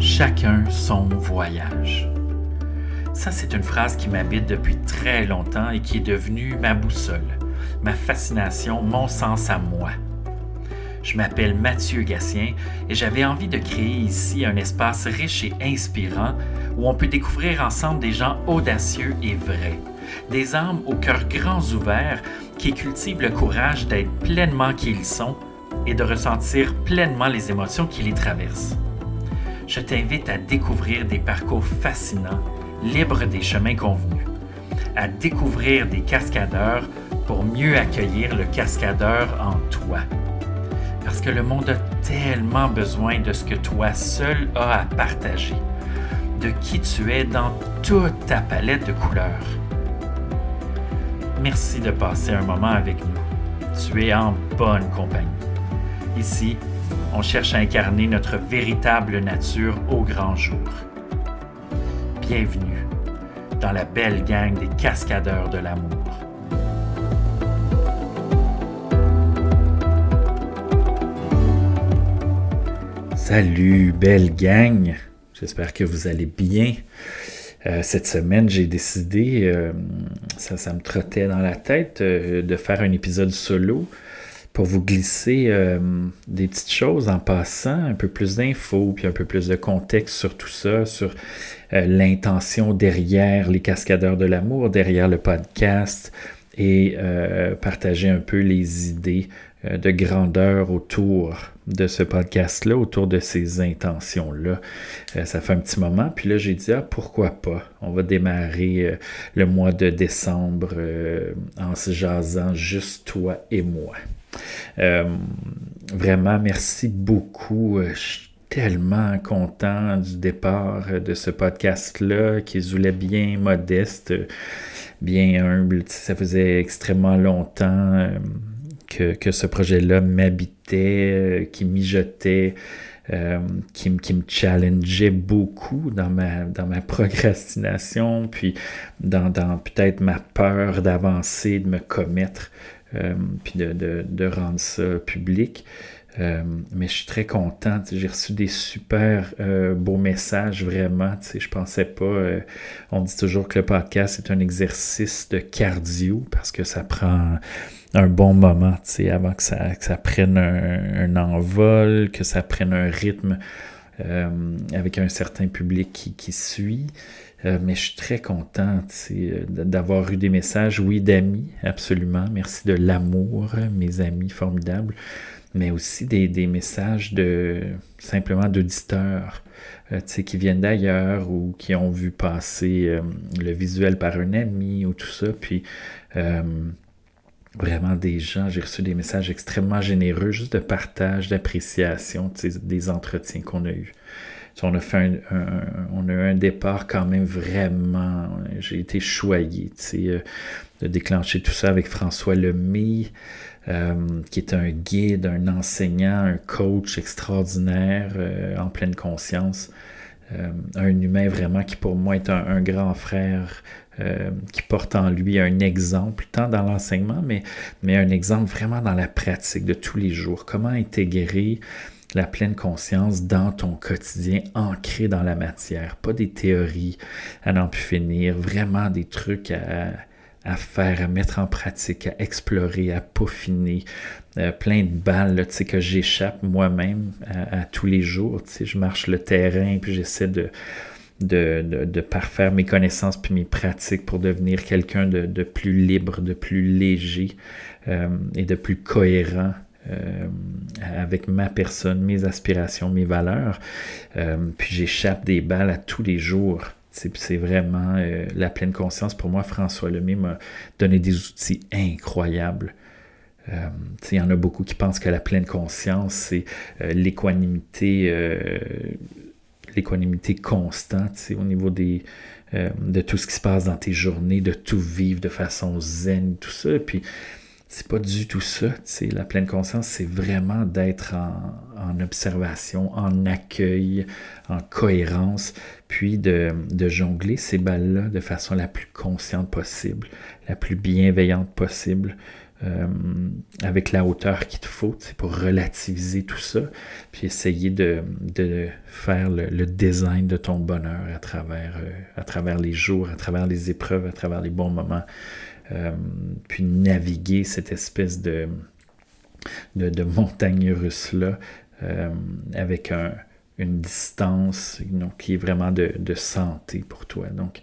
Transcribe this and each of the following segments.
Chacun son voyage. Ça, c'est une phrase qui m'habite depuis très longtemps et qui est devenue ma boussole, ma fascination, mon sens à moi. Je m'appelle Mathieu Gatien et j'avais envie de créer ici un espace riche et inspirant où on peut découvrir ensemble des gens audacieux et vrais, des âmes au cœur grands ouverts qui cultivent le courage d'être pleinement qui ils sont et de ressentir pleinement les émotions qui les traversent. Je t'invite à découvrir des parcours fascinants, libres des chemins convenus, à découvrir des cascadeurs pour mieux accueillir le cascadeur en toi. Parce que le monde a tellement besoin de ce que toi seul as à partager, de qui tu es dans toute ta palette de couleurs. Merci de passer un moment avec nous. Tu es en bonne compagnie. Ici, on cherche à incarner notre véritable nature au grand jour. Bienvenue dans la belle gang des cascadeurs de l'amour. Salut, belle gang. J'espère que vous allez bien. Euh, cette semaine, j'ai décidé, euh, ça, ça, me trottait dans la tête, euh, de faire un épisode solo pour vous glisser des petites choses en passant, un peu plus d'infos, puis un peu plus de contexte sur tout ça, sur l'intention derrière les cascadeurs de l'amour, derrière le podcast, et partager un peu les idées de grandeur autour de ce podcast-là, autour de ces intentions-là. Euh, ça fait un petit moment, puis là j'ai dit, ah, pourquoi pas? On va démarrer euh, le mois de décembre euh, en se jasant juste toi et moi. Vraiment, merci beaucoup. Je suis tellement content du départ de ce podcast-là, qui voulait bien modeste, bien humble. Ça faisait extrêmement longtemps que, ce projet-là m'habitait, euh, qui mijotait, euh, qui, qui, me challengeait beaucoup dans ma, procrastination, puis dans, peut-être ma peur d'avancer, de me commettre, euh, puis de, rendre ça public. mais je suis très content. J'ai reçu des super beaux messages, vraiment. Je pensais pas. on dit toujours que le podcast est un exercice de cardio parce que ça prend un bon moment, avant que ça, prenne un, envol, que ça prenne un rythme euh, avec un certain public qui suit. Euh, mais je suis très content d'avoir eu des messages, oui, d'amis, absolument. Merci de l'amour, mes amis formidables, mais aussi des, des messages de simplement d'auditeurs euh, qui viennent d'ailleurs ou qui ont vu passer le visuel par un ami ou tout ça. Puis vraiment des gens, j'ai reçu des messages extrêmement généreux, juste de partage, d'appréciation des entretiens qu'on a eus. On a fait un, on a eu un départ quand même vraiment, j'ai été choyé euh, de déclencher tout ça avec François Lemay, euh, qui est un guide, un enseignant, un coach extraordinaire euh, en pleine conscience. un humain vraiment qui pour moi est un grand frère, qui porte en lui un exemple, tant dans l'enseignement, mais, mais un exemple vraiment dans la pratique de tous les jours. Comment intégrer la pleine conscience dans ton quotidien, ancré dans la matière, pas des théories à n'en plus finir, vraiment des trucs à, faire, à mettre en pratique, à explorer, à peaufiner, euh, plein de balles là, que j'échappe moi-même à, à, tous les jours. Je marche le terrain, puis j'essaie de, de, de, parfaire mes connaissances puis mes pratiques pour devenir quelqu'un de, plus libre, de plus léger euh, et de plus cohérent euh, avec ma personne, mes aspirations, mes valeurs. Euh, puis j'échappe des balles à tous les jours. C'est vraiment la pleine conscience. Pour moi, François Lemay m'a donné des outils incroyables. il y en a beaucoup qui pensent que la pleine conscience, c'est l'équanimité l'équanimité constante au niveau des, euh, de tout ce qui se passe dans tes journées, de tout vivre de façon zen, tout ça. Puis c'est pas du tout ça. La pleine conscience, c'est vraiment d'être en, observation, en accueil, en cohérence, puis de, de jongler ces balles-là de façon la plus consciente possible, la plus bienveillante possible. euh, avec la hauteur qu'il te faut, pour relativiser tout ça, puis essayer de, faire le, design de ton bonheur à travers, euh, à travers les jours, à travers les épreuves, à travers les bons moments, euh, puis naviguer cette espèce de, montagne russe-là avec une distance qui est vraiment de, santé pour toi. Donc,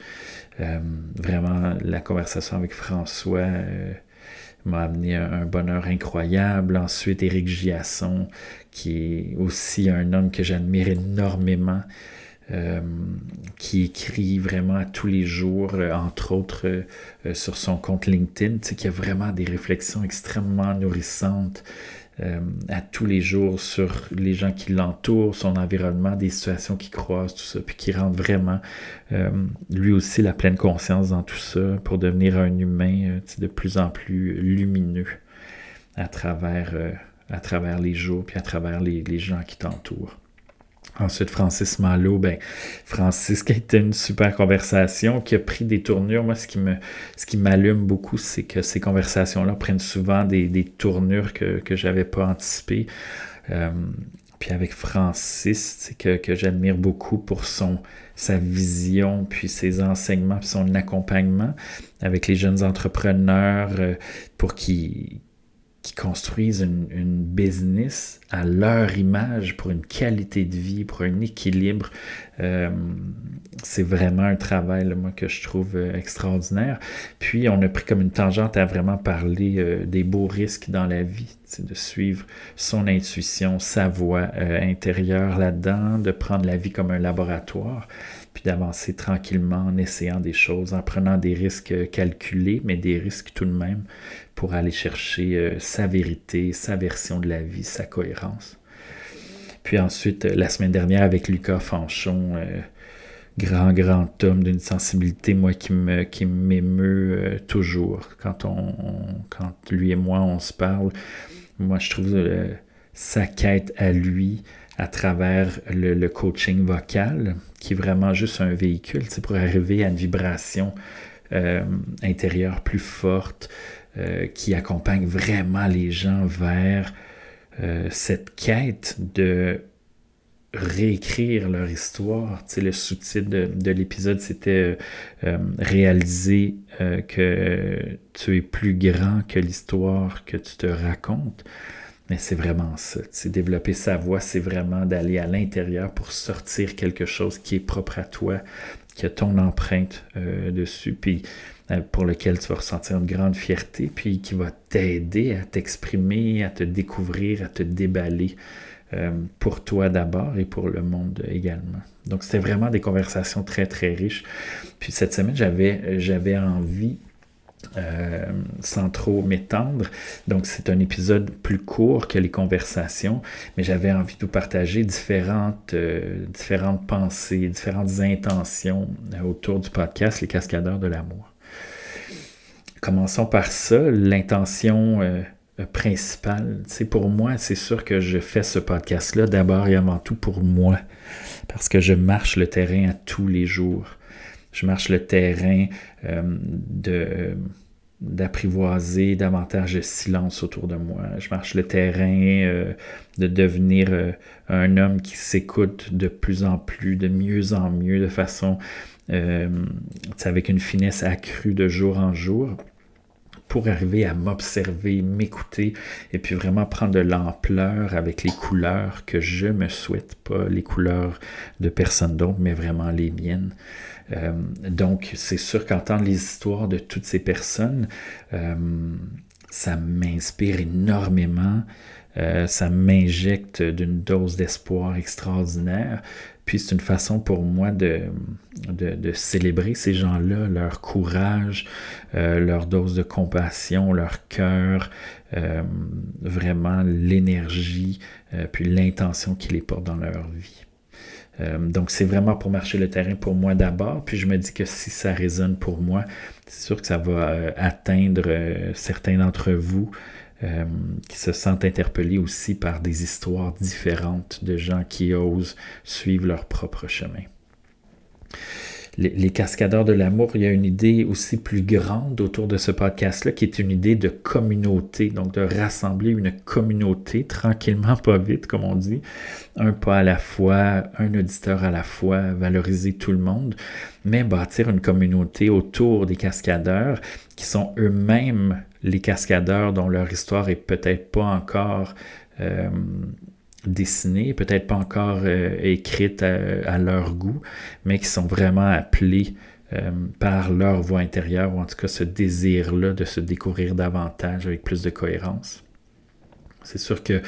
vraiment, la conversation avec François m'a amené un, bonheur incroyable. Ensuite, Éric Giasson, qui est aussi un homme que j'admire énormément, euh, qui écrit vraiment à tous les jours, euh, entre autres euh, sur son compte LinkedIn, qui a vraiment des réflexions extrêmement nourrissantes à tous les jours sur les gens qui l'entourent, son environnement, des situations qui croisent, tout ça, puis qui rend vraiment lui aussi la pleine conscience dans tout ça pour devenir un humain de plus en plus lumineux à travers, à travers les jours, puis à travers les, les gens qui t'entourent. Ensuite, Francis Malo, ben, Francis qui a été une super conversation, qui a pris des tournures. Moi, ce qui me, ce qui m'allume beaucoup, c'est que ces conversations-là prennent souvent des, tournures que, que j'avais pas anticipées. Euh, puis avec Francis, que, que j'admire beaucoup pour son, sa vision, puis ses enseignements, puis son accompagnement avec les jeunes entrepreneurs euh, pour qu'ils construisent une, business à leur image pour une qualité de vie, pour un équilibre. Euh, c'est vraiment un travail moi, que je trouve euh, extraordinaire. Puis on a pris comme une tangente à vraiment parler euh, des beaux risques dans la vie, de suivre son intuition, sa voix intérieure là-dedans, de prendre la vie comme un laboratoire puis d'avancer tranquillement en essayant des choses, en prenant des risques calculés, mais des risques tout de même pour aller chercher euh, sa vérité, sa version de la vie, sa cohérence. Puis ensuite, euh, la semaine dernière, avec Lucas Fanchon, euh, grand, grand homme d'une sensibilité, moi, qui qui m'émeut toujours. Quand, on, quand lui et moi, on se parle, moi, je trouve sa quête à lui à travers le, coaching vocal, qui est vraiment juste un véhicule pour arriver à une vibration intérieure plus forte, euh, qui accompagne vraiment les gens vers euh, cette quête de réécrire leur histoire. Tu le sous-titre de, l'épisode, c'était euh, réaliser que tu es plus grand que l'histoire que tu te racontes. Mais c'est vraiment ça. Tu développer sa voix, c'est vraiment d'aller à l'intérieur pour sortir quelque chose qui est propre à toi, qui a ton empreinte dessus. Puis pour lequel tu vas ressentir une grande fierté, puis qui va t'aider à t'exprimer, à te découvrir, à te déballer euh, pour toi d'abord et pour le monde également. Donc c'était vraiment des conversations très très riches. Puis cette semaine, j'avais, j'avais envie euh, sans trop m'étendre. Donc, c'est un épisode plus court que les conversations, mais j'avais envie de vous partager différentes, différentes pensées, différentes intentions autour du podcast Les Cascadeurs de l'amour. Commençons par ça, l'intention euh, principale. C'est pour moi, c'est sûr que je fais ce podcast-là d'abord et avant tout pour moi, parce que je marche le terrain à tous les jours. Je marche le terrain euh, d'apprivoiser davantage de silence autour de moi. Je marche le terrain euh, de devenir un homme qui s'écoute de plus en plus, de mieux en mieux, de façon euh, avec une finesse accrue de jour en jour pour arriver à m'observer, m'écouter et puis vraiment prendre de l'ampleur avec les couleurs que je me souhaite, pas les couleurs de personne d'autre, mais vraiment les miennes. Euh, donc, c'est sûr qu'entendre les histoires de toutes ces personnes, euh, ça m'inspire énormément. ça m'injecte d'une dose d'espoir extraordinaire. Puis c'est une façon pour moi de, de, célébrer ces gens-là, leur courage, euh, leur dose de compassion, leur cœur, euh, vraiment l'énergie, euh, puis l'intention qu'ils les portent dans leur vie. donc c'est vraiment pour marcher le terrain pour moi d'abord, puis je me dis que si ça résonne pour moi, c'est sûr que ça va atteindre certains d'entre vous qui se sentent interpellés aussi par des histoires différentes de gens qui osent suivre leur propre chemin. Les, cascadeurs de l'amour, il y a une idée aussi plus grande autour de ce podcast-là, qui est une idée de communauté, donc de rassembler une communauté tranquillement, pas vite, comme on dit, un pas à la fois, un auditeur à la fois, valoriser tout le monde, mais bâtir une communauté autour des cascadeurs qui sont eux-mêmes les cascadeurs dont leur histoire est peut-être pas encore euh, dessinée, peut-être pas encore euh, écrite à, leur goût, mais qui sont vraiment appelés euh, par leur voix intérieure, ou en tout cas ce désir-là de se découvrir davantage avec plus de cohérence. C'est sûr que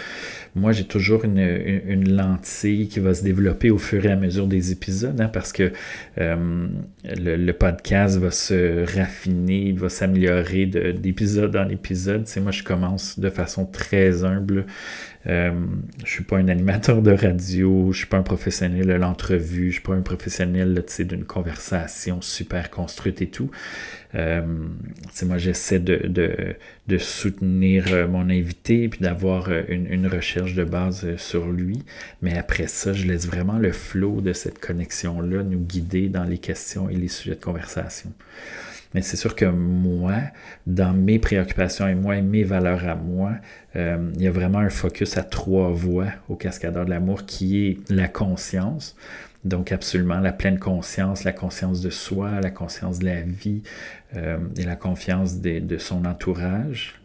moi, j'ai toujours une, lentille qui va se développer au fur et à mesure des épisodes, hein, parce que euh, le, podcast va se raffiner, va s'améliorer d'épisode en épisode. Moi, je commence de façon très humble euh, je suis pas un animateur de radio, je suis pas un professionnel de l'entrevue, je suis pas un professionnel d'une conversation super construite et tout. Euh, moi, j'essaie de, de, soutenir euh, mon invité puis d'avoir euh, une, une, recherche de base sur lui. Mais après ça, je laisse vraiment le flow de cette connexion-là nous guider dans les questions et les sujets de conversation. Mais c'est sûr que moi, dans mes préoccupations et moi et mes valeurs à moi, euh, il y a vraiment un focus à trois voies au cascadeur de l'amour qui est la conscience. Donc absolument la pleine conscience, la conscience de soi, la conscience de la vie euh, et la confiance de, son entourage.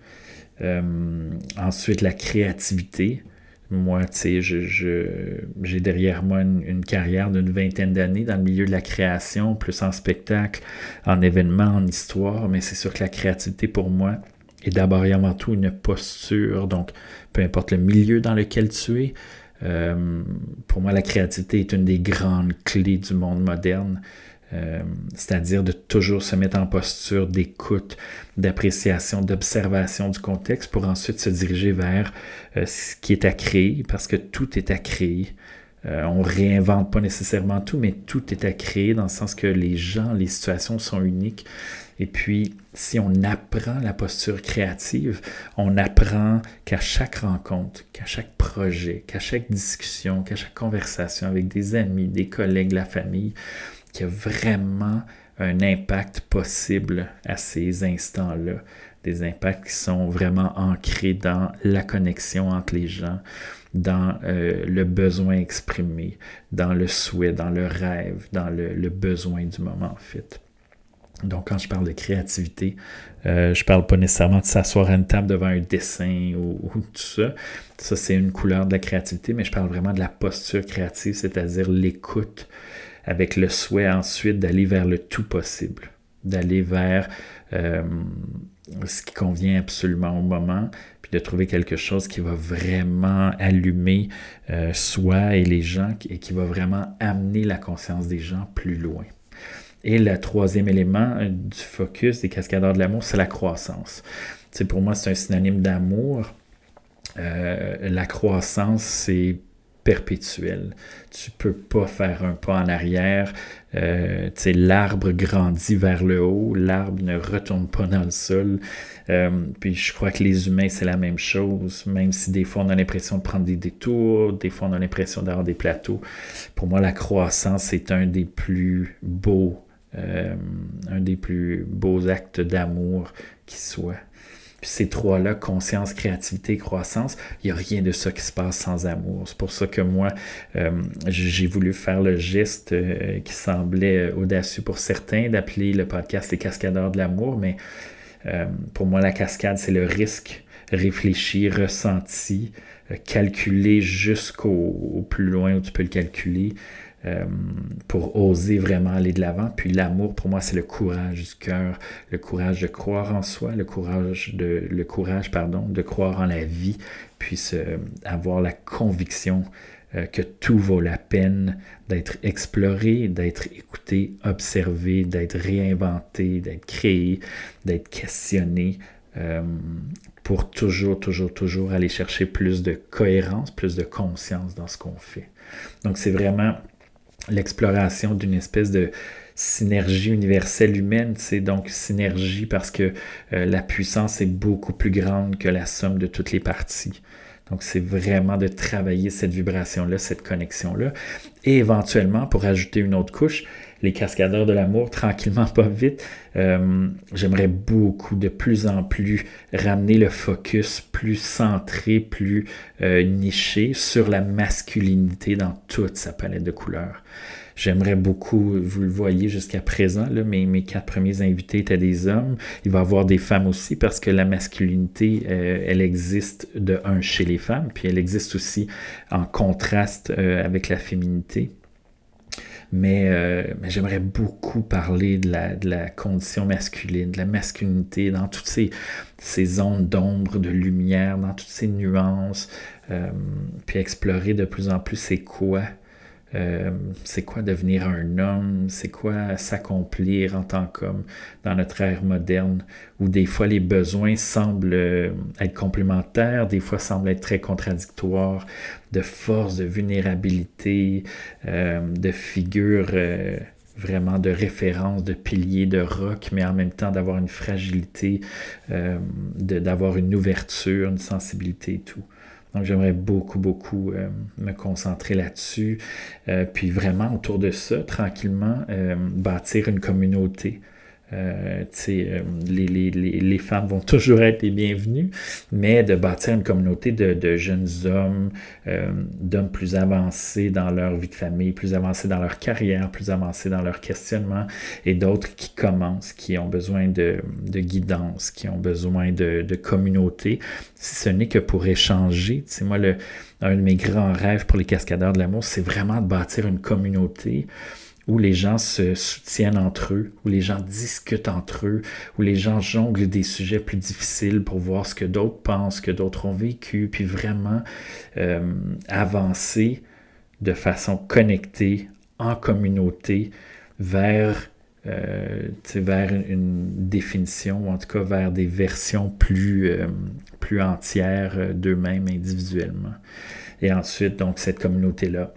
Euh, ensuite, la créativité. Moi, tu sais, j'ai derrière moi une, carrière d'une vingtaine d'années dans le milieu de la création, plus en spectacle, en événement, en histoire, mais c'est sûr que la créativité pour moi est d'abord et avant tout une posture. Donc, peu importe le milieu dans lequel tu es, euh, pour moi, la créativité est une des grandes clés du monde moderne. Euh, c'est-à-dire de toujours se mettre en posture d'écoute, d'appréciation, d'observation du contexte pour ensuite se diriger vers euh, ce qui est à créer, parce que tout est à créer. Euh, on réinvente pas nécessairement tout, mais tout est à créer dans le sens que les gens, les situations sont uniques. Et puis, si on apprend la posture créative, on apprend qu'à chaque rencontre, qu'à chaque projet, qu'à chaque discussion, qu'à chaque conversation avec des amis, des collègues, la famille, qu'il y a vraiment un impact possible à ces instants-là. Des impacts qui sont vraiment ancrés dans la connexion entre les gens, dans euh, le besoin exprimé, dans le souhait, dans le rêve, dans le, besoin du moment, en fait. Donc, quand je parle de créativité, euh, je parle pas nécessairement de s'asseoir à une table devant un dessin ou, ou tout ça. Ça, c'est une couleur de la créativité, mais je parle vraiment de la posture créative, c'est-à-dire l'écoute, avec le souhait ensuite d'aller vers le tout possible, d'aller vers euh, ce qui convient absolument au moment, puis de trouver quelque chose qui va vraiment allumer euh, soi et les gens et qui va vraiment amener la conscience des gens plus loin. Et le troisième élément euh, du focus des cascadeurs de l'amour, c'est la croissance. C'est pour moi, c'est un synonyme d'amour. la croissance, c'est perpétuel. Tu peux pas faire un pas en arrière. Euh, l'arbre grandit vers le haut, l'arbre ne retourne pas dans le sol. Euh, puis je crois que les humains, c'est la même chose, même si des fois on a l'impression de prendre des détours, des fois on a l'impression d'avoir des plateaux. Pour moi, la croissance est un des plus beaux, euh, un des plus beaux actes d'amour qui soit ces trois-là, conscience, créativité, croissance, il n'y a rien de ça qui se passe sans amour. C'est pour ça que moi, euh, j'ai voulu faire le geste euh, qui semblait audacieux pour certains d'appeler le podcast les cascadeurs de l'amour, mais pour moi, la cascade, c'est le risque réfléchi, ressenti, calculé jusqu'au plus loin où tu peux le calculer. Euh, pour oser vraiment aller de l'avant. Puis l'amour, pour moi, c'est le courage du cœur, le courage de croire en soi, le courage de, le courage, pardon, de croire en la vie, puis avoir la conviction euh, que tout vaut la peine d'être exploré, d'être écouté, observé, d'être réinventé, d'être créé, d'être questionné. Euh, pour toujours, toujours, toujours aller chercher plus de cohérence, plus de conscience dans ce qu'on fait. Donc c'est vraiment l'exploration d'une espèce de synergie universelle humaine, c'est donc synergie parce que euh, la puissance est beaucoup plus grande que la somme de toutes les parties. Donc c'est vraiment de travailler cette vibration-là, cette connexion-là. Et éventuellement, pour ajouter une autre couche, les cascadeurs de l'amour, tranquillement, pas vite. Euh, j'aimerais beaucoup, de plus en plus, ramener le focus plus centré, plus euh, niché sur la masculinité dans toute sa palette de couleurs. J'aimerais beaucoup, vous le voyez jusqu'à présent, mes, quatre premiers invités étaient des hommes. Il va y avoir des femmes aussi parce que la masculinité, euh, elle existe de un chez les femmes, puis elle existe aussi en contraste avec la féminité. Mais, euh, mais j'aimerais beaucoup parler de la, de la, condition masculine, de la masculinité, dans toutes ces, ces zones d'ombre, de lumière, dans toutes ces nuances, puis explorer de plus en plus c'est quoi euh, c'est quoi devenir un homme, c'est quoi s'accomplir en tant qu'homme dans notre ère moderne, où des fois les besoins semblent euh, être complémentaires, des fois semblent être très contradictoires, de force, de vulnérabilité, euh, de figures vraiment de référence, de piliers, de roc, mais en même temps d'avoir une fragilité, d'avoir une ouverture, une sensibilité et tout. Donc, j'aimerais beaucoup, beaucoup euh, me concentrer là-dessus. Euh, puis vraiment, autour de ça, tranquillement, euh, bâtir une communauté euh, euh, les, les, les, femmes vont toujours être les bienvenues, mais de bâtir une communauté de, de jeunes hommes, euh, d'hommes plus avancés dans leur vie de famille, plus avancés dans leur carrière, plus avancés dans leur questionnement, et d'autres qui commencent, qui ont besoin de, de guidance, qui ont besoin de, de communauté, si ce n'est que pour échanger. Tu moi, le, un de mes grands rêves pour les cascadeurs de l'amour, c'est vraiment de bâtir une communauté où les gens se soutiennent entre eux, où les gens discutent entre eux, où les gens jonglent des sujets plus difficiles pour voir ce que d'autres pensent, que d'autres ont vécu, puis vraiment euh, avancer de façon connectée, en communauté, vers, euh, vers une définition, ou en tout cas vers des versions plus, euh, plus entières d'eux-mêmes individuellement. Et ensuite, donc, cette communauté-là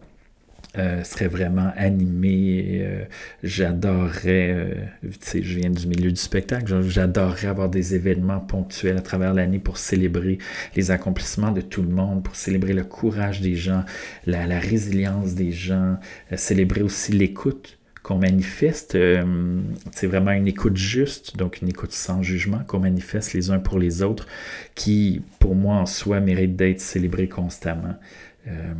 euh, serait vraiment animé. Euh, j'adorerais, euh, tu sais, je viens du milieu du spectacle, j'adorerais avoir des événements ponctuels à travers l'année pour célébrer les accomplissements de tout le monde, pour célébrer le courage des gens, la, la résilience des gens, célébrer aussi l'écoute qu'on manifeste, c'est vraiment une écoute juste, donc une écoute sans jugement qu'on manifeste les uns pour les autres, qui pour moi en soi mérite d'être célébrée constamment. Euh,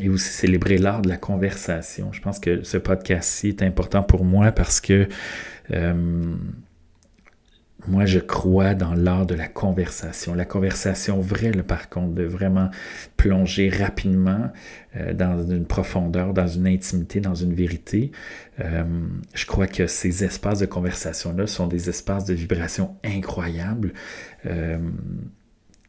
et aussi célébrer l'art de la conversation. Je pense que ce podcast-ci est important pour moi parce que euh, moi, je crois dans l'art de la conversation. La conversation vraie, par contre, de vraiment plonger rapidement euh, dans une profondeur, dans une intimité, dans une vérité. je crois que ces espaces de conversation-là sont des espaces de vibration incroyables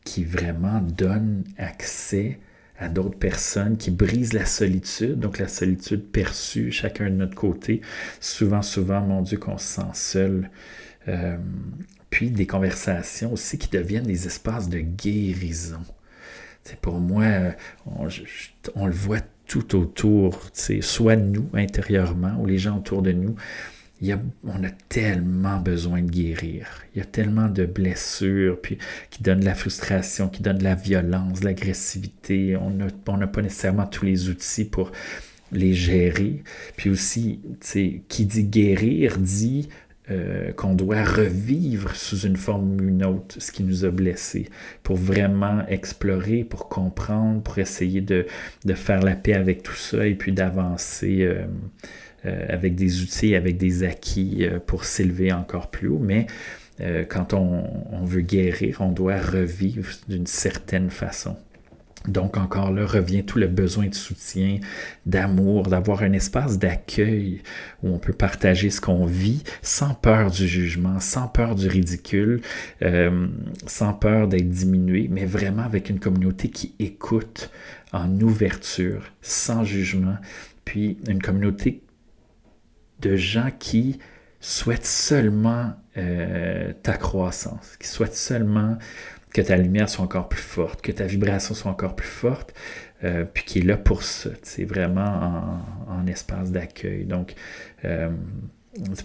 qui vraiment donnent accès à d'autres personnes, qui brisent la solitude, donc la solitude perçue, chacun de notre côté. Souvent, souvent, mon Dieu, qu'on se sent seul. Euh, puis des conversations aussi qui deviennent des espaces de guérison. C'est pour moi, on, on, le voit tout autour, soit nous intérieurement ou les gens autour de nous on a tellement besoin de guérir. Il y a tellement de blessures puis, qui donnent de la frustration, qui donnent de la violence, de l'agressivité. On n'a pas nécessairement tous les outils pour les gérer. Puis aussi, qui dit guérir dit euh, qu'on doit revivre sous une forme ou une autre ce qui nous a blessés pour vraiment explorer, pour comprendre, pour essayer de, faire la paix avec tout ça et puis d'avancer. Euh, avec des outils, avec des acquis euh, pour s'élever encore plus haut. Mais euh, quand on, veut guérir, on doit revivre d'une certaine façon. Donc encore là revient tout le besoin de soutien, d'amour, d'avoir un espace d'accueil où on peut partager ce qu'on vit sans peur du jugement, sans peur du ridicule, sans peur d'être diminué, mais vraiment avec une communauté qui écoute en ouverture, sans jugement, puis une communauté de gens qui souhaitent seulement euh, ta croissance, qui souhaitent seulement que ta lumière soit encore plus forte, que ta vibration soit encore plus forte, euh, puis qui est là pour ça. C'est vraiment en, espace d'accueil. Donc, euh,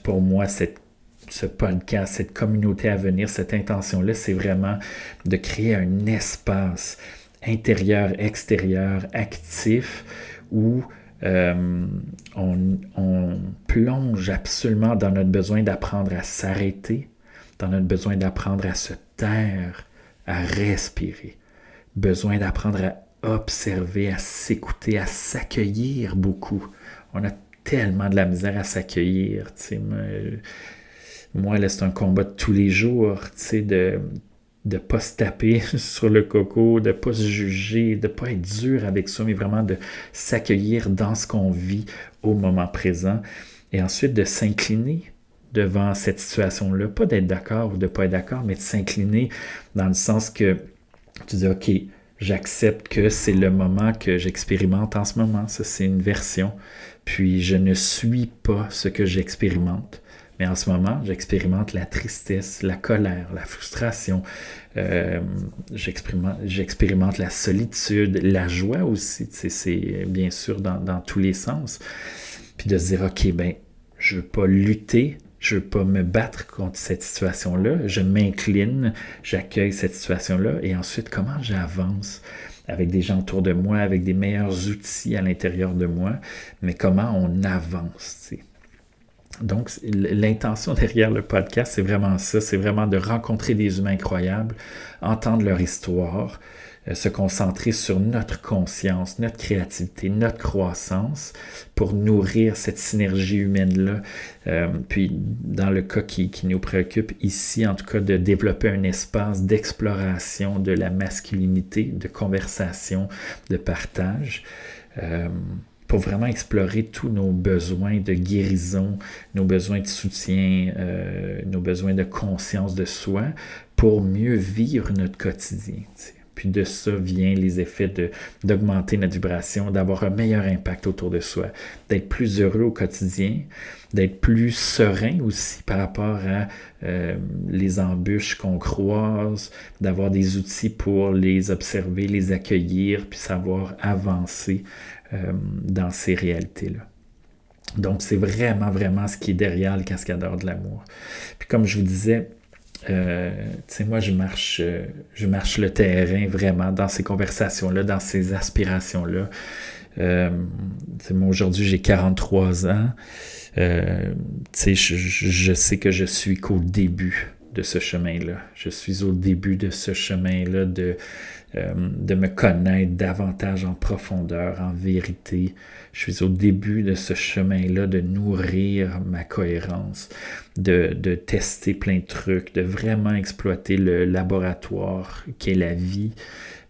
pour moi, ce podcast, cette communauté à venir, cette intention-là, c'est vraiment de créer un espace intérieur, extérieur, actif, où Euh, on, plonge absolument dans notre besoin d'apprendre à s'arrêter, dans notre besoin d'apprendre à se taire, à respirer, besoin d'apprendre à observer, à s'écouter, à s'accueillir beaucoup. On a tellement de la misère à s'accueillir. Moi, là, c'est un combat de tous les jours, de de ne pas se taper sur le coco, de ne pas se juger, de ne pas être dur avec soi, mais vraiment de s'accueillir dans ce qu'on vit au moment présent. Et ensuite de s'incliner devant cette situation-là. Pas d'être d'accord ou de ne pas être d'accord, mais de s'incliner dans le sens que tu dis, OK, j'accepte que c'est le moment que j'expérimente en ce moment. Ça, c'est une version. Puis je ne suis pas ce que j'expérimente. Mais en ce moment, j'expérimente la tristesse, la colère, la frustration. Euh, j'expérimente la solitude, la joie aussi. C'est bien sûr dans, tous les sens. Puis de se dire, OK, ben, je ne veux pas lutter, je ne veux pas me battre contre cette situation-là. Je m'incline, j'accueille cette situation-là. Et ensuite, comment j'avance avec des gens autour de moi, avec des meilleurs outils à l'intérieur de moi, mais comment on avance. Donc, l'intention derrière le podcast, c'est vraiment ça, c'est vraiment de rencontrer des humains incroyables, entendre leur histoire, euh, se concentrer sur notre conscience, notre créativité, notre croissance pour nourrir cette synergie humaine-là. Euh, puis, dans le cas qui, nous préoccupe ici, en tout cas, de développer un espace d'exploration de la masculinité, de conversation, de partage. Euh, pour vraiment explorer tous nos besoins de guérison, nos besoins de soutien, euh, nos besoins de conscience de soi, pour mieux vivre notre quotidien. Puis de ça vient les effets d'augmenter notre vibration, d'avoir un meilleur impact autour de soi, d'être plus heureux au quotidien, d'être plus serein aussi par rapport à euh, les embûches qu'on croise, d'avoir des outils pour les observer, les accueillir, puis savoir avancer euh, dans ces réalités-là. Donc, c'est vraiment, vraiment ce qui est derrière le cascadeur de l'amour. Puis comme je vous disais, euh, tu sais, moi, je marche, euh, je marche le terrain vraiment dans ces conversations-là, dans ces aspirations-là. Euh, moi, aujourd'hui, j'ai 43 ans. Euh, je, je, sais que je suis qu'au début de ce chemin-là. Je suis au début de ce chemin-là de, euh, de me connaître davantage en profondeur, en vérité. Je suis au début de ce chemin-là de nourrir ma cohérence, de, de, tester plein de trucs, de vraiment exploiter le laboratoire qu'est la vie.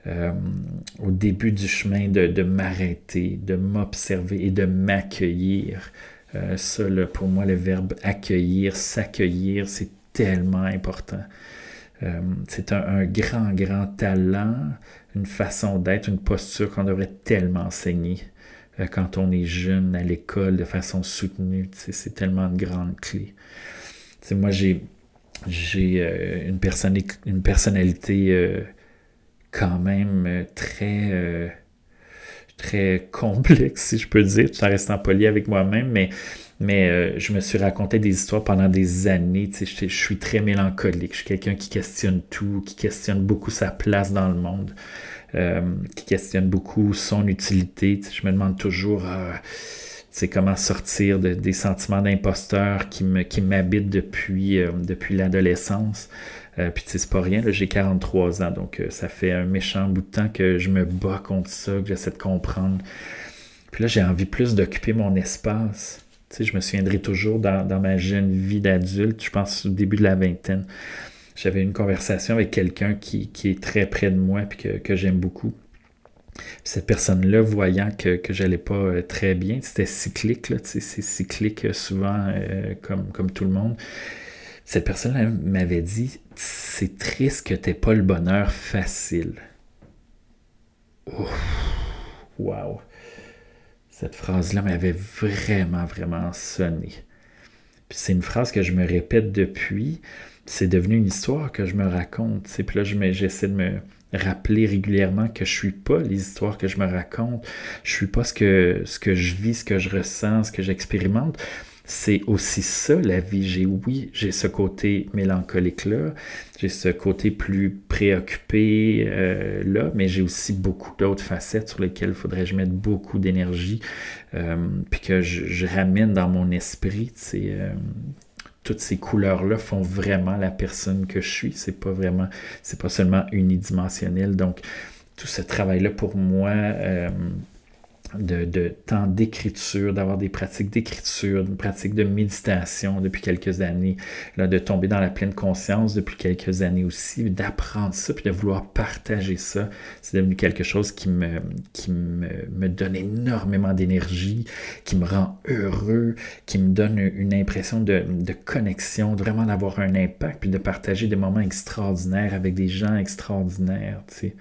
Euh, au début du chemin de, de m'arrêter, de m'observer et de m'accueillir. Euh, ça, là, pour moi, le verbe accueillir, s'accueillir, c'est tellement important. Euh, c'est un, grand, grand talent, une façon d'être, une posture qu'on devrait tellement enseigner euh, quand on est jeune à l'école de façon soutenue. C'est tellement une grande clé. moi, j'ai euh, une, une personnalité quand même très très complexe, si je peux dire, tout en restant poli avec moi-même, mais mais euh, je me suis raconté des histoires pendant des années. Je, suis très mélancolique. Je suis quelqu'un qui questionne tout, qui questionne beaucoup sa place dans le monde, euh, qui questionne beaucoup son utilité. Je me demande toujours euh, comment sortir de, des sentiments d'imposteur qui m'habitent depuis, euh, depuis l'adolescence. puis c'est pas rien, j'ai 43 ans, donc ça fait un méchant bout de temps que je me bats contre ça, que j'essaie de comprendre. Puis là, j'ai envie plus d'occuper mon espace je me souviendrai toujours dans, ma jeune vie d'adulte, je pense au début de la vingtaine, j'avais une conversation avec quelqu'un qui, est très près de moi et que, j'aime beaucoup. Cette personne-là, voyant que, que j'allais pas euh, très bien, c'était cyclique, c'est cyclique euh, souvent euh, comme, comme tout le monde. Cette personne-là m'avait dit C'est triste que tu pas le bonheur facile. Wow! Cette phrase-là m'avait vraiment, vraiment sonné. Puis c'est une phrase que je me répète depuis. C'est devenu une histoire que je me raconte. Puis là, j'essaie de me rappeler régulièrement que je suis pas les histoires que je me raconte. Je suis pas ce que, ce que je vis, ce que je ressens, ce que j'expérimente. C'est aussi ça la vie. J'ai oui, j'ai ce côté mélancolique là, j'ai ce côté plus préoccupé euh, là, mais j'ai aussi beaucoup d'autres facettes sur lesquelles faudrait que je mette beaucoup d'énergie, euh, puis que je, ramène dans mon esprit. Euh, toutes ces couleurs-là font vraiment la personne que je suis. C'est pas vraiment, c'est pas seulement unidimensionnel. Donc, tout ce travail-là pour moi de, temps d'écriture, d'avoir des pratiques d'écriture, une pratique de méditation depuis quelques années, là, de tomber dans la pleine conscience depuis quelques années aussi, d'apprendre ça, puis de vouloir partager ça. C'est devenu quelque chose qui me, qui me, me donne énormément d'énergie, qui me rend heureux, qui me donne une impression de, de connexion, de vraiment d'avoir un impact, puis de partager des moments extraordinaires avec des gens extraordinaires. Tu sais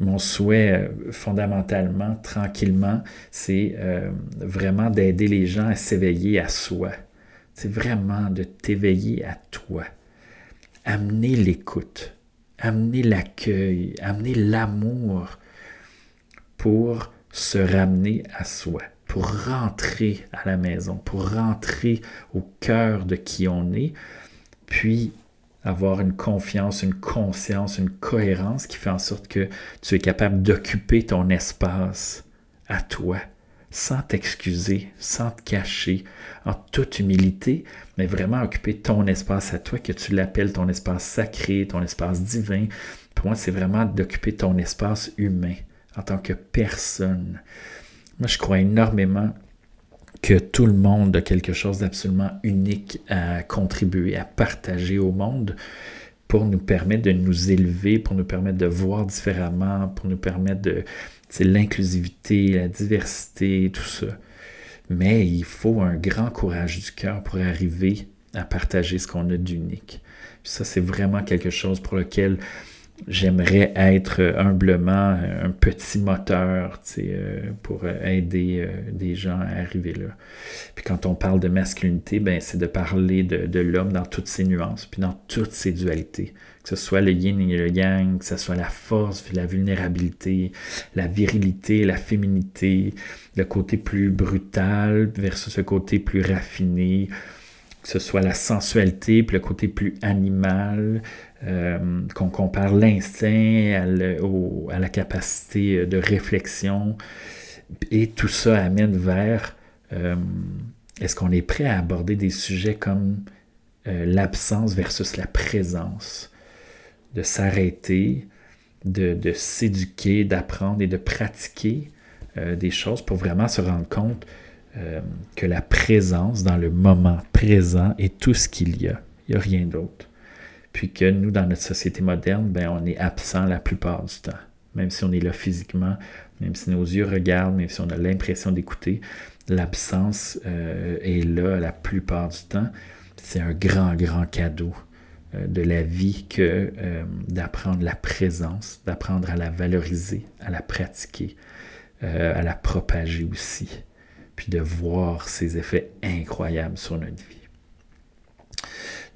mon souhait euh, fondamentalement, tranquillement, c'est euh, vraiment d'aider les gens à s'éveiller à soi. C'est vraiment de t'éveiller à toi. Amener l'écoute, amener l'accueil, amener l'amour pour se ramener à soi, pour rentrer à la maison, pour rentrer au cœur de qui on est, puis avoir une confiance, une conscience, une cohérence qui fait en sorte que tu es capable d'occuper ton espace à toi, sans t'excuser, sans te cacher, en toute humilité, mais vraiment occuper ton espace à toi, que tu l'appelles ton espace sacré, ton espace divin. Pour moi, c'est vraiment d'occuper ton espace humain en tant que personne. Moi, je crois énormément que tout le monde a quelque chose d'absolument unique à contribuer, à partager au monde pour nous permettre de nous élever, pour nous permettre de voir différemment, pour nous permettre de l'inclusivité, la diversité, tout ça. Mais il faut un grand courage du cœur pour arriver à partager ce qu'on a d'unique. Ça, c'est vraiment quelque chose pour lequel j'aimerais être humblement un petit moteur euh, pour aider euh, des gens à arriver là. Puis quand on parle de masculinité, ben, c'est de parler de, l'homme dans toutes ses nuances, puis dans toutes ses dualités. Que ce soit le yin et le yang, que ce soit la force, la vulnérabilité, la virilité, la féminité, le côté plus brutal versus le côté plus raffiné, que ce soit la sensualité, puis le côté plus animal, euh, qu'on compare l'instinct à, la capacité de réflexion. Et tout ça amène vers euh, est-ce qu'on est prêt à aborder des sujets comme euh, l'absence versus la présence, de s'arrêter, de, s'éduquer, d'apprendre et de pratiquer des choses pour vraiment se rendre compte que la présence dans le moment présent est tout ce qu'il y a. Il n'y a rien d'autre. Puis que nous, dans notre société moderne, ben, on est absent la plupart du temps. Même si on est là physiquement, même si nos yeux regardent, même si on a l'impression d'écouter, l'absence euh, est là la plupart du temps. C'est un grand, grand cadeau euh, de la vie que euh, d'apprendre la présence, d'apprendre à la valoriser, à la pratiquer, à la propager aussi, puis de voir ses effets incroyables sur notre vie.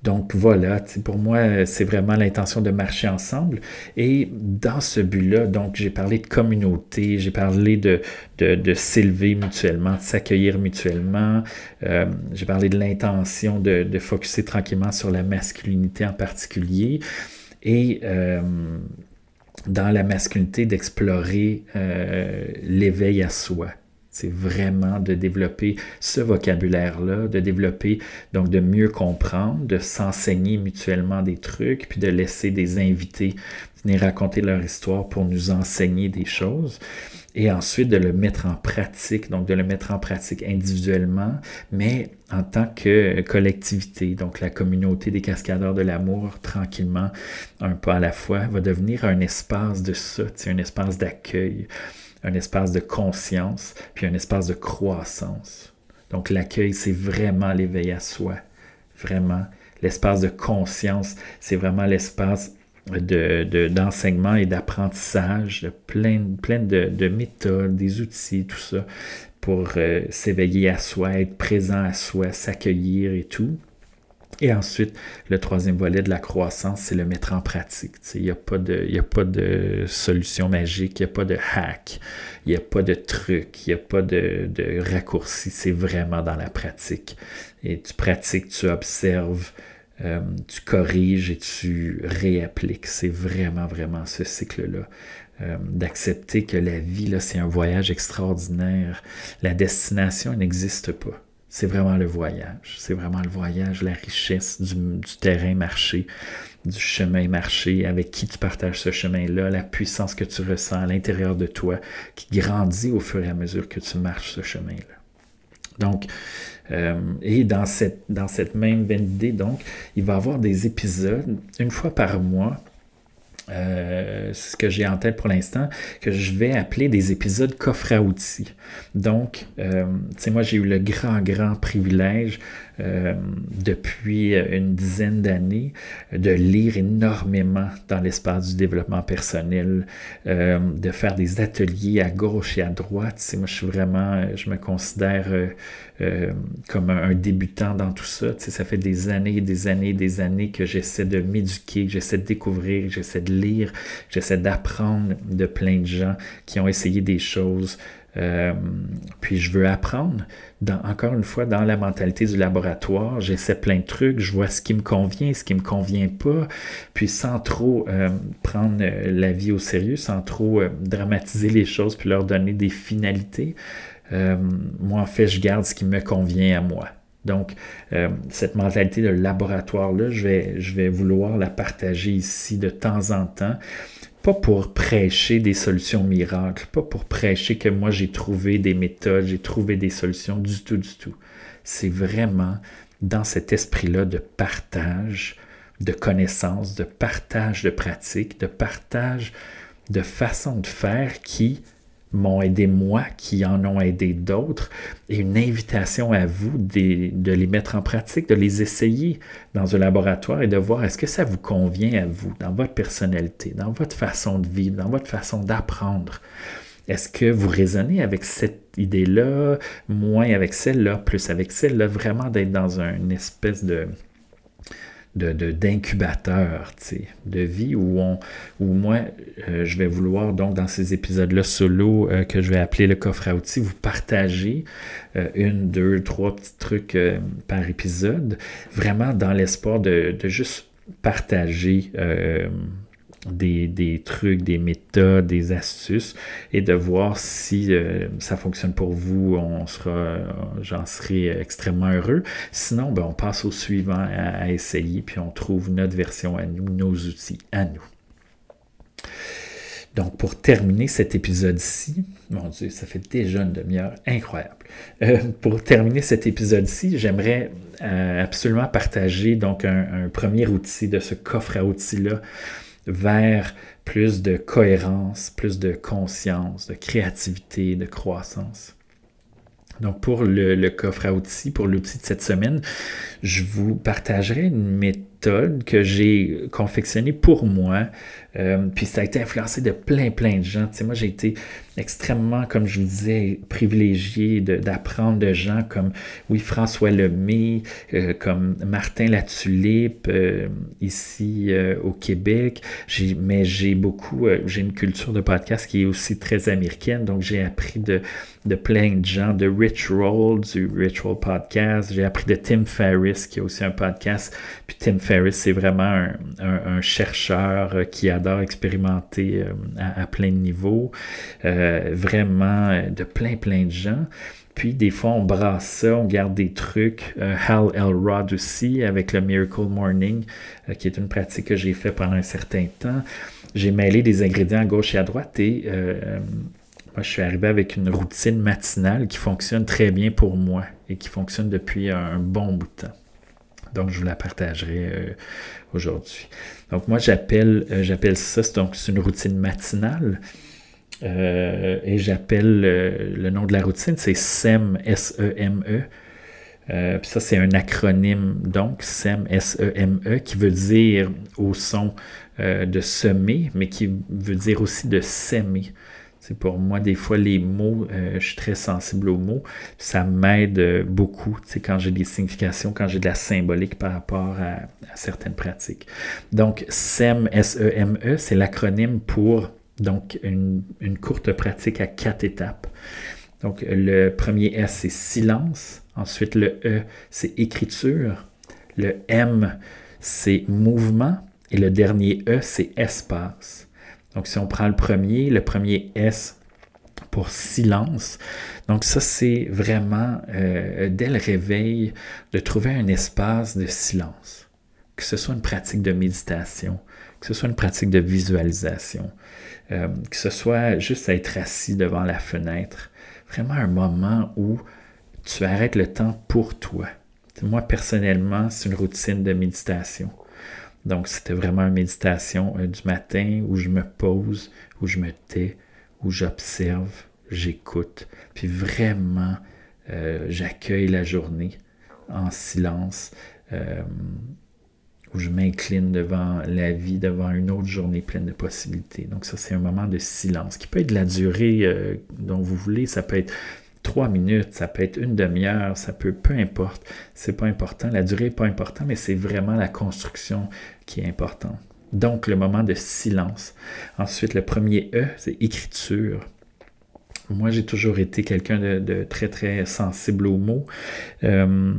Donc voilà, pour moi, c'est vraiment l'intention de marcher ensemble. Et dans ce but-là, donc j'ai parlé de communauté, j'ai parlé de, de, s'élever mutuellement, de s'accueillir mutuellement, euh, j'ai parlé de l'intention de, de focuser tranquillement sur la masculinité en particulier. Et euh, dans la masculinité, d'explorer euh, l'éveil à soi. C'est vraiment de développer ce vocabulaire-là, de développer, donc de mieux comprendre, de s'enseigner mutuellement des trucs, puis de laisser des invités venir raconter leur histoire pour nous enseigner des choses. Et ensuite de le mettre en pratique, donc de le mettre en pratique individuellement, mais en tant que collectivité, donc la communauté des cascadeurs de l'amour, tranquillement, un pas à la fois, va devenir un espace de ça, un espace d'accueil un espace de conscience, puis un espace de croissance. Donc l'accueil, c'est vraiment l'éveil à soi. Vraiment. L'espace de conscience, c'est vraiment l'espace d'enseignement de, et d'apprentissage, de plein, plein de, méthodes, des outils, tout ça, pour euh, s'éveiller à soi, être présent à soi, s'accueillir et tout. Et ensuite, le troisième volet de la croissance, c'est le mettre en pratique. Il n'y a, pas de, a pas de solution magique, il n'y a pas de hack, il n'y a pas de truc, il n'y a pas de, raccourci. C'est vraiment dans la pratique. Et tu pratiques, tu observes, euh, tu corriges et tu réappliques. C'est vraiment, vraiment ce cycle-là. Euh, d'accepter que la vie, c'est un voyage extraordinaire. La destination n'existe pas c'est vraiment le voyage. C'est vraiment le voyage, la richesse du, terrain marché, du chemin marché, avec qui tu partages ce chemin-là, la puissance que tu ressens à l'intérieur de toi, qui grandit au fur et à mesure que tu marches ce chemin-là. Donc, euh, et dans cette, même veine donc, il va y avoir des épisodes, une fois par mois, euh, c'est ce que j'ai en tête pour l'instant, que je vais appeler des épisodes coffre à outils. Donc, euh, tu sais, moi, j'ai eu le grand, grand privilège euh, depuis une dizaine d'années de lire énormément dans l'espace du développement personnel, euh, de faire des ateliers à gauche et à droite. Moi, je suis vraiment, je me considère euh, comme un, débutant dans tout ça. Ça fait des années des années des années que j'essaie de m'éduquer, que j'essaie de découvrir, j'essaie de lire, j'essaie d'apprendre de plein de gens qui ont essayé des choses. Euh, puis je veux apprendre, dans, encore une fois, dans la mentalité du laboratoire, j'essaie plein de trucs, je vois ce qui me convient, ce qui me convient pas, puis sans trop euh, prendre euh, la vie au sérieux, sans trop dramatiser les choses, puis leur donner des finalités. moi, en fait, je garde ce qui me convient à moi. Donc, cette mentalité de laboratoire-là, je vais, je vais vouloir la partager ici de temps en temps pas pour prêcher des solutions miracles, pas pour prêcher que moi j'ai trouvé des méthodes, j'ai trouvé des solutions, du tout, du tout. C'est vraiment dans cet esprit-là de partage de connaissances, de partage de pratiques, de partage de façons de faire qui m'ont aidé moi, qui en ont aidé d'autres, et une invitation à vous de, les mettre en pratique, de les essayer dans un laboratoire et de voir est-ce que ça vous convient à vous, dans votre personnalité, dans votre façon de vivre, dans votre façon d'apprendre. Est-ce que vous raisonnez avec cette idée-là, moins avec celle-là, plus avec celle-là, vraiment d'être dans une espèce de, d'incubateur de, de vie où, on, où moi, euh, je vais vouloir, donc, dans ces épisodes-là solo euh, que je vais appeler le coffre à outils, vous partager euh, une, deux, trois petits trucs par épisode, vraiment dans l'espoir de, de, juste partager des, trucs, des méthodes, des astuces et de voir si euh, ça fonctionne pour vous. On sera, j'en serai extrêmement heureux. Sinon, ben, on passe au suivant à, essayer puis on trouve notre version à nous, nos outils à nous. Donc, pour terminer cet épisode-ci, mon Dieu, ça fait déjà une demi-heure incroyable. Euh, pour terminer cet épisode-ci, j'aimerais euh, absolument partager donc un, premier outil de ce coffre à outils-là vers plus de cohérence, plus de conscience, de créativité, de croissance. Donc pour le, coffre à outils, pour l'outil de cette semaine, je vous partagerai une méthode que j'ai confectionnée pour moi euh, puis ça a été influencé de plein, plein de gens. Tu sais, moi, j'ai été extrêmement, comme je vous disais, privilégié d'apprendre de, gens comme, oui, François Lemay, euh, comme Martin Latulipe, euh, ici au Québec. Mais j'ai beaucoup, j'ai une culture de podcast qui est aussi très américaine, donc j'ai appris de, de plein de gens, de Rich Roll, du Rich Roll Podcast. J'ai appris de Tim Ferriss, qui a aussi un podcast. Puis Tim Ferriss, c'est vraiment un, un chercheur qui a expérimenter euh, à, plein de niveaux, euh, vraiment euh, de plein, plein de gens. Puis des fois, on brasse ça, on garde des trucs. Hal Elrod aussi, avec le Miracle Morning, qui est une pratique que j'ai fait pendant un certain temps. J'ai mêlé des ingrédients à gauche et à droite et moi, je suis arrivé avec une routine matinale qui fonctionne très bien pour moi et qui fonctionne depuis un bon bout de temps. Donc, je vous la partagerai euh, aujourd'hui. Donc, moi, j'appelle euh, j'appelle ça, donc c'est une routine matinale. Euh, et j'appelle le nom de la routine, c'est SEM, S-E-M-E. E. puis ça, c'est un acronyme, donc SEM, S-E-M-E, qui veut dire au son de semer, mais qui veut dire aussi de s'aimer. C'est pour moi, des fois, les mots, euh, je suis très sensible aux mots. Ça m'aide euh, beaucoup quand j'ai des significations, quand j'ai de la symbolique par rapport à, certaines pratiques. Donc, SEM, S-E-M-E, c'est l'acronyme pour donc une, une, courte pratique à quatre étapes. Donc, le premier S, c'est silence. Ensuite, le E, c'est écriture. Le M, c'est mouvement. Et le dernier E, c'est espace. Donc, si on prend le premier, le premier S pour silence. Donc, ça, c'est vraiment, euh, dès le réveil, de trouver un espace de silence. Que ce soit une pratique de méditation, que ce soit une pratique de visualisation, euh, que ce soit juste être assis devant la fenêtre. Vraiment un moment où tu arrêtes le temps pour toi. Moi, personnellement, c'est une routine de méditation. Donc, c'était vraiment une méditation euh, du matin où je me pose, où je me tais, où j'observe, j'écoute, puis vraiment, euh, j'accueille la journée en silence, euh, où je m'incline devant la vie, devant une autre journée pleine de possibilités. Donc ça, c'est un moment de silence qui peut être de la durée dont vous voulez. Ça peut être trois minutes, ça peut être une demi-heure, ça peut, peu importe, c'est pas important, la durée n'est pas importante, mais c'est vraiment la construction qui est importante. Donc, le moment de silence. Ensuite, le premier E, c'est écriture moi, j'ai toujours été quelqu'un de, très, très sensible aux mots euh,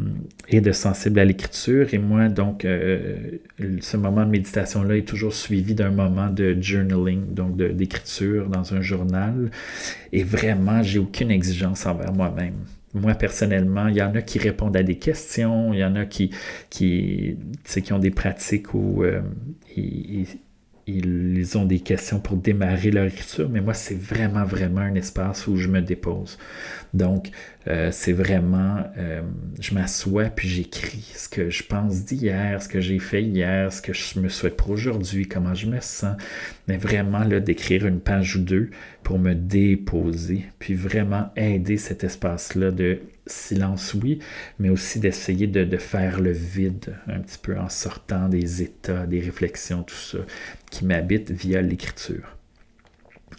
et de sensible à l'écriture. Et moi, donc, euh, ce moment de méditation-là est toujours suivi d'un moment de journaling, donc d'écriture dans un journal. Et vraiment, j'ai aucune exigence envers moi-même moi personnellement, il y en a qui répondent à des questions, il y en a qui, qui, qui ont des pratiques où euh, ils, ils ont des questions pour démarrer leur écriture, mais moi, c'est vraiment, vraiment un espace où je me dépose. Donc, euh, c'est vraiment, euh, je m'assois puis j'écris ce que je pense d'hier, ce que j'ai fait hier, ce que je me souhaite pour aujourd'hui, comment je me sens. Mais vraiment, là, d'écrire une page ou deux pour me déposer, puis vraiment aider cet espace-là de silence, oui, mais aussi d'essayer de, faire le vide un petit peu en sortant des états, des réflexions, tout ça qui m'habitent via l'écriture.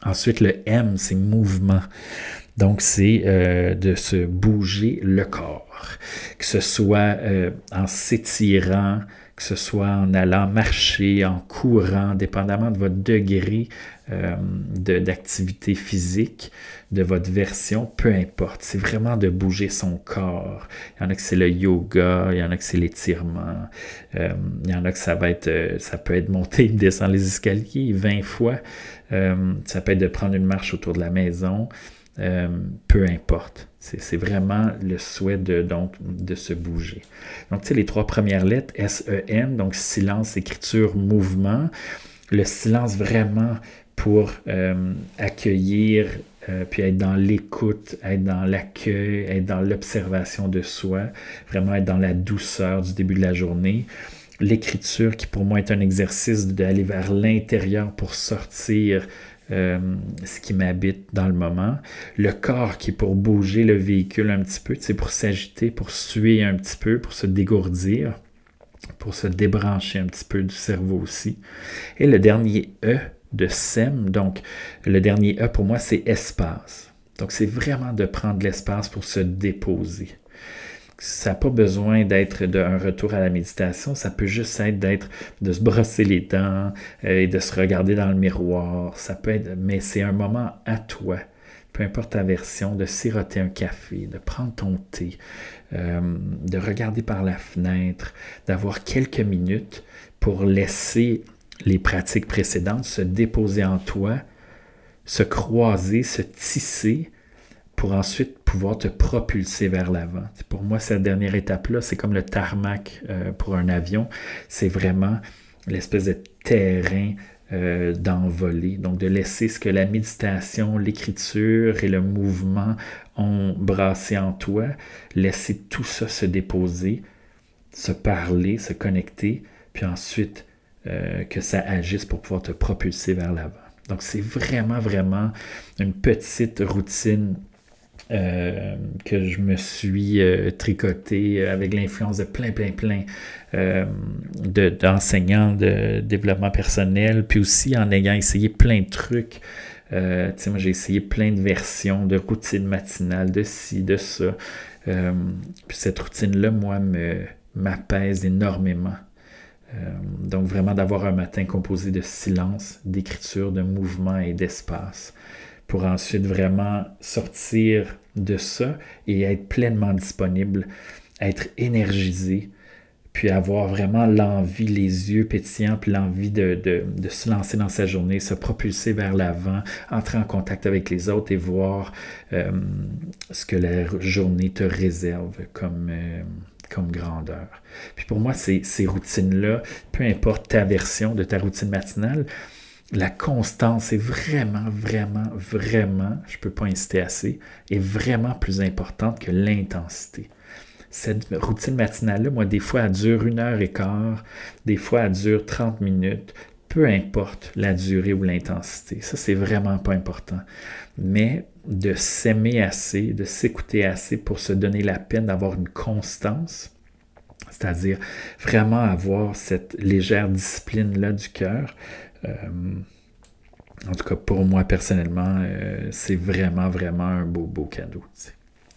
Ensuite, le M, c'est mouvement. Donc, c'est euh, de se bouger le corps, que ce soit euh, en s'étirant, que ce soit en allant marcher, en courant, dépendamment de votre degré euh, d'activité physique, de votre version, peu importe. C'est vraiment de bouger son corps. Il y en a que c'est le yoga, il y en a que c'est l'étirement, il y en a que ça va être, ça peut être monter, descendre les escaliers 20 fois. ça peut être de prendre une marche autour de la maison. Euh, peu importe. C'est vraiment le souhait de, donc, de se bouger. Donc, tu sais, les trois premières lettres, S-E-N, donc silence, écriture, mouvement. Le silence vraiment pour euh, accueillir, euh, puis être dans l'écoute, être dans l'accueil, être dans l'observation de soi, vraiment être dans la douceur du début de la journée. L'écriture qui pour moi est un exercice d'aller vers l'intérieur pour sortir euh, ce qui m'habite dans le moment. Le corps qui est pour bouger le véhicule un petit peu, c'est pour s'agiter, pour suer un petit peu, pour se dégourdir, pour se débrancher un petit peu du cerveau aussi. Et le dernier E de SEM, donc le dernier E pour moi, c'est espace. Donc c'est vraiment de prendre l'espace pour se déposer ça n'a pas besoin d'être un retour à la méditation, ça peut juste être d'être de se brosser les dents euh, et de se regarder dans le miroir. Ça peut être, mais c'est un moment à toi, peu importe ta version, de siroter un café, de prendre ton thé, euh, de regarder par la fenêtre, d'avoir quelques minutes pour laisser les pratiques précédentes se déposer en toi, se croiser, se tisser pour ensuite pouvoir te propulser vers l'avant. Pour moi, cette dernière étape-là, c'est comme le tarmac euh, pour un avion. C'est vraiment l'espèce de terrain euh, d'envoler. Donc, de laisser ce que la méditation, l'écriture et le mouvement ont brassé en toi, laisser tout ça se déposer, se parler, se connecter, puis ensuite euh, que ça agisse pour pouvoir te propulser vers l'avant. Donc, c'est vraiment, vraiment une petite routine euh, que je me suis euh, tricoté avec l'influence de plein, plein, plein euh, d'enseignants de, développement personnel, puis aussi en ayant essayé plein de trucs moi, j'ai essayé plein de versions de routine matinale, de ci, de ça. Puis cette routine-là, moi, m'apaise énormément. Euh, donc vraiment d'avoir un matin composé de silence, d'écriture, de mouvement et d'espace pour ensuite vraiment sortir de ça et être pleinement disponible, être énergisé, puis avoir vraiment l'envie, les yeux pétillants, puis l'envie de, se lancer dans sa journée, se propulser vers l'avant, entrer en contact avec les autres et voir euh, ce que la journée te réserve comme, euh, grandeur. Puis pour moi, ces, ces routines-là, peu importe ta version de ta routine matinale, la constance est vraiment, vraiment, vraiment, je ne peux pas insister assez, est vraiment plus importante que l'intensité cette routine matinale-là, moi, des fois, elle dure une heure et quart, des fois, elle dure 30 minutes, peu importe la durée ou l'intensité. Ça, c'est vraiment pas important. Mais de s'aimer assez, de s'écouter assez pour se donner la peine d'avoir une constance, c'est-à-dire vraiment avoir cette légère discipline-là du cœur. Euh, en tout cas, pour moi personnellement, euh, c'est vraiment, vraiment un beau, beau cadeau.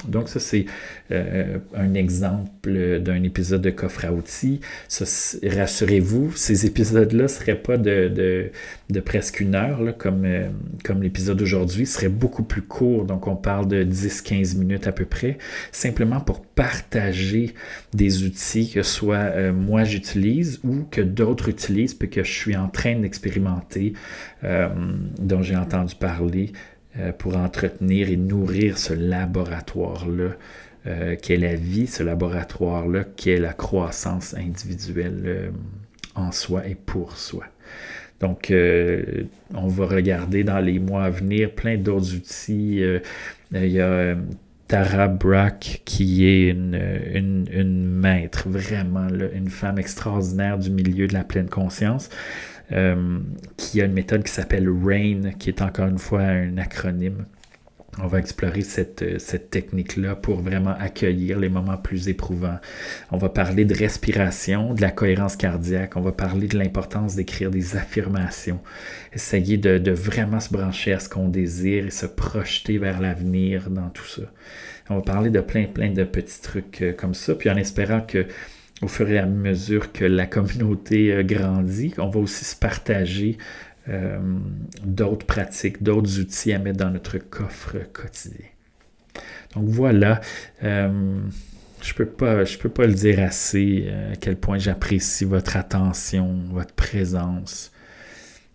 Donc ça, c'est euh, un exemple d'un épisode de coffre à outils. Rassurez-vous, ces épisodes-là ne seraient pas de, de, presque une heure, comme, euh, comme l'épisode d'aujourd'hui, seraient beaucoup plus courts. Donc on parle de 10-15 minutes à peu près, simplement pour partager des outils que soit euh, moi j'utilise ou que d'autres utilisent, puis que je suis en train d'expérimenter, dont j'ai entendu parler euh, pour entretenir et nourrir ce laboratoire-là euh, qu'est la vie, ce laboratoire-là qu'est la croissance individuelle euh, en soi et pour soi. Donc, on va regarder dans les mois à venir plein d'autres outils. il y a Tara Brack, qui est une, une, maître, vraiment, une femme extraordinaire du milieu de la pleine conscience. Euh, qui a une méthode qui s'appelle RAIN, qui est encore une fois un acronyme. On va explorer cette, euh, cette technique-là pour vraiment accueillir les moments plus éprouvants. On va parler de respiration, de la cohérence cardiaque. On va parler de l'importance d'écrire des affirmations. Essayer de, de, vraiment se brancher à ce qu'on désire et se projeter vers l'avenir dans tout ça. On va parler de plein, plein de petits trucs euh, comme ça. Puis en espérant que au fur et à mesure que la communauté euh, grandit, on va aussi se partager euh, d'autres pratiques, d'autres outils à mettre dans notre coffre quotidien. Donc voilà, euh, je ne peux, pas, le dire assez à quel point j'apprécie votre attention, votre présence,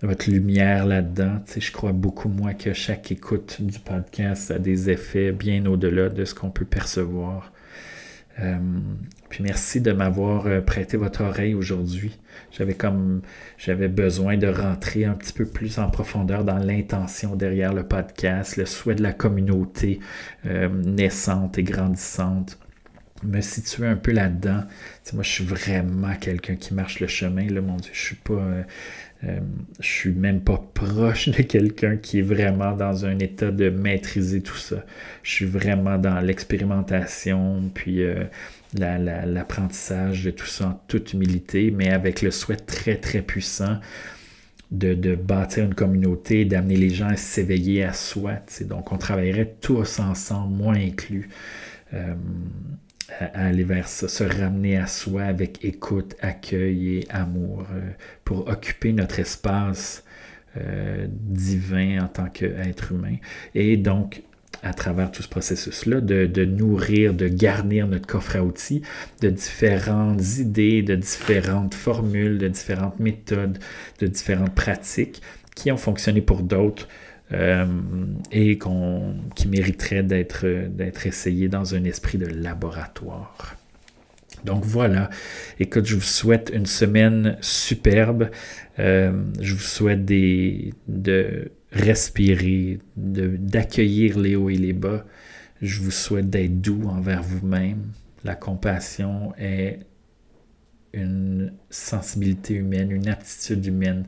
votre lumière là-dedans. Tu je crois beaucoup, moi, que chaque écoute du podcast a des effets bien au-delà de ce qu'on peut percevoir. Euh, puis merci de m'avoir euh, prêté votre oreille aujourd'hui. J'avais comme j'avais besoin de rentrer un petit peu plus en profondeur dans l'intention derrière le podcast, le souhait de la communauté euh, naissante et grandissante. Me situer un peu là-dedans. moi, je suis vraiment quelqu'un qui marche le chemin. Là, mon Dieu, je suis pas. Je suis même pas proche de quelqu'un qui est vraiment dans un état de maîtriser tout ça. Je suis vraiment dans l'expérimentation, puis euh, l'apprentissage de tout ça en toute humilité, mais avec le souhait très très puissant de, bâtir une communauté, d'amener les gens à s'éveiller à soi. Donc on travaillerait tous ensemble, moi inclus. Euh, à, aller vers ça, se ramener à soi avec écoute, accueil et amour euh, pour occuper notre espace euh, divin en tant qu'être humain. Et donc, à travers tout ce processus-là, de, nourrir, de garnir notre coffre à outils de différentes idées, de différentes formules, de différentes méthodes, de différentes pratiques qui ont fonctionné pour d'autres, euh, et qui mériterait d'être, essayé dans un esprit de laboratoire. Donc voilà, écoute, je vous souhaite une semaine superbe. Euh, je vous souhaite des, de respirer, d'accueillir les hauts et les bas. Je vous souhaite d'être doux envers vous-même. La compassion est une sensibilité humaine, une aptitude humaine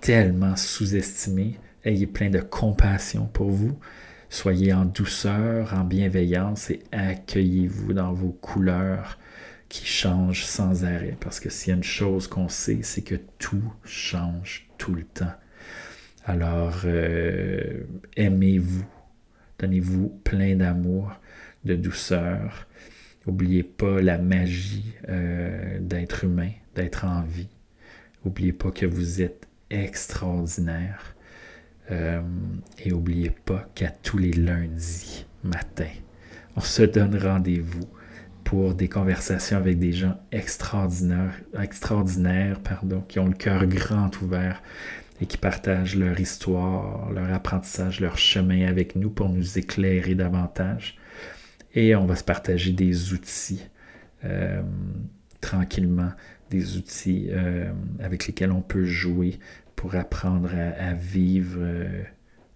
tellement sous-estimée. Ayez plein de compassion pour vous. Soyez en douceur, en bienveillance et accueillez-vous dans vos couleurs qui changent sans arrêt. Parce que s'il y a une chose qu'on sait, c'est que tout change tout le temps. Alors, aimez-vous, donnez-vous plein d'amour, de douceur. N'oubliez pas la magie d'être humain, d'être en vie. N'oubliez pas que vous êtes extraordinaire. Et n'oubliez pas qu'à tous les lundis matin, on se donne rendez-vous pour des conversations avec des gens extraordinaires, extraordinaires pardon, qui ont le cœur grand ouvert et qui partagent leur histoire, leur apprentissage, leur chemin avec nous pour nous éclairer davantage. Et on va se partager des outils euh, tranquillement, des outils euh, avec lesquels on peut jouer pour apprendre à, vivre. Euh,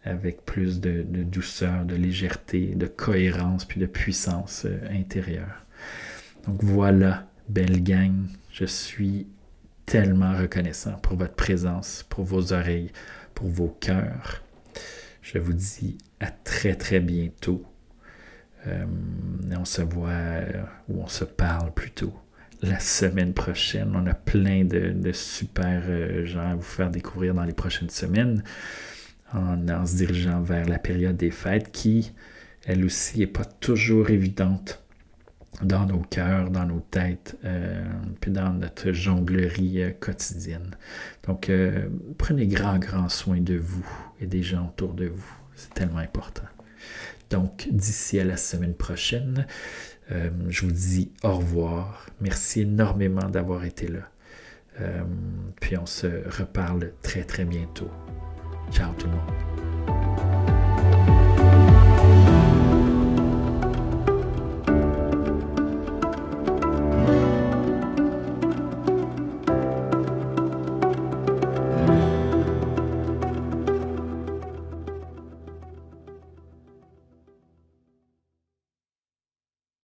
avec plus de, douceur, de légèreté, de cohérence, puis de puissance euh, intérieure. Donc voilà, belle gang, je suis tellement reconnaissant pour votre présence, pour vos oreilles, pour vos cœurs. Je vous dis à très très bientôt. Euh, on se voit ou on se parle plutôt la semaine prochaine. On a plein de, super gens à vous faire découvrir dans les prochaines semaines en, se dirigeant vers la période des fêtes qui, elle aussi, n'est pas toujours évidente dans nos cœurs, dans nos têtes, euh, puis dans notre jonglerie euh, quotidienne. Donc, euh, prenez grand, grand soin de vous et des gens autour de vous. C'est tellement important. Donc, d'ici à la semaine prochaine, je vous dis au revoir. Merci énormément d'avoir été là. puis on se reparle très, très bientôt. Ciao tout le monde.